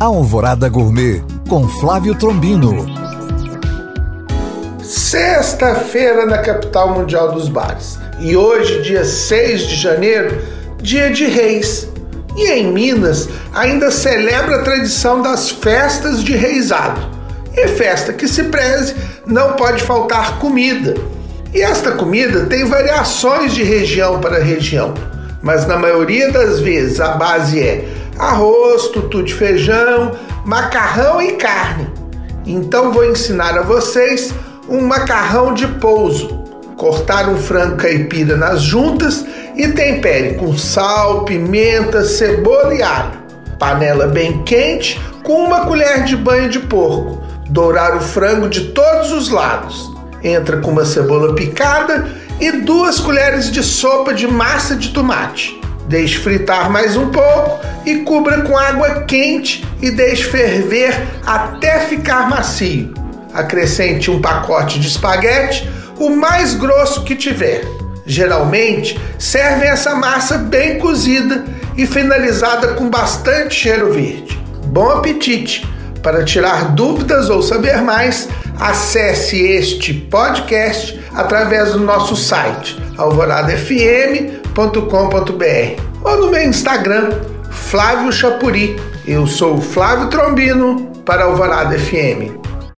Alvorada Gourmet com Flávio Trombino. Sexta-feira na capital mundial dos bares. E hoje, dia 6 de janeiro, dia de reis. E em Minas ainda celebra a tradição das festas de reisado. E festa que se preze, não pode faltar comida. E esta comida tem variações de região para região, mas na maioria das vezes a base é arroz, tutu de feijão, macarrão e carne. Então vou ensinar a vocês um macarrão de pouso. Cortar um frango caipira nas juntas e tempere com sal, pimenta, cebola e alho. Panela bem quente com uma colher de banho de porco. Dourar o frango de todos os lados. Entra com uma cebola picada e duas colheres de sopa de massa de tomate. Deixe fritar mais um pouco e cubra com água quente e deixe ferver até ficar macio. Acrescente um pacote de espaguete, o mais grosso que tiver. Geralmente servem essa massa bem cozida e finalizada com bastante cheiro verde. Bom apetite! Para tirar dúvidas ou saber mais, acesse este podcast através do nosso site alvoradafm.com flávio.com.br ou no meu Instagram, Flávio Chapuri. Eu sou Flávio Trombino para Alvorada FM.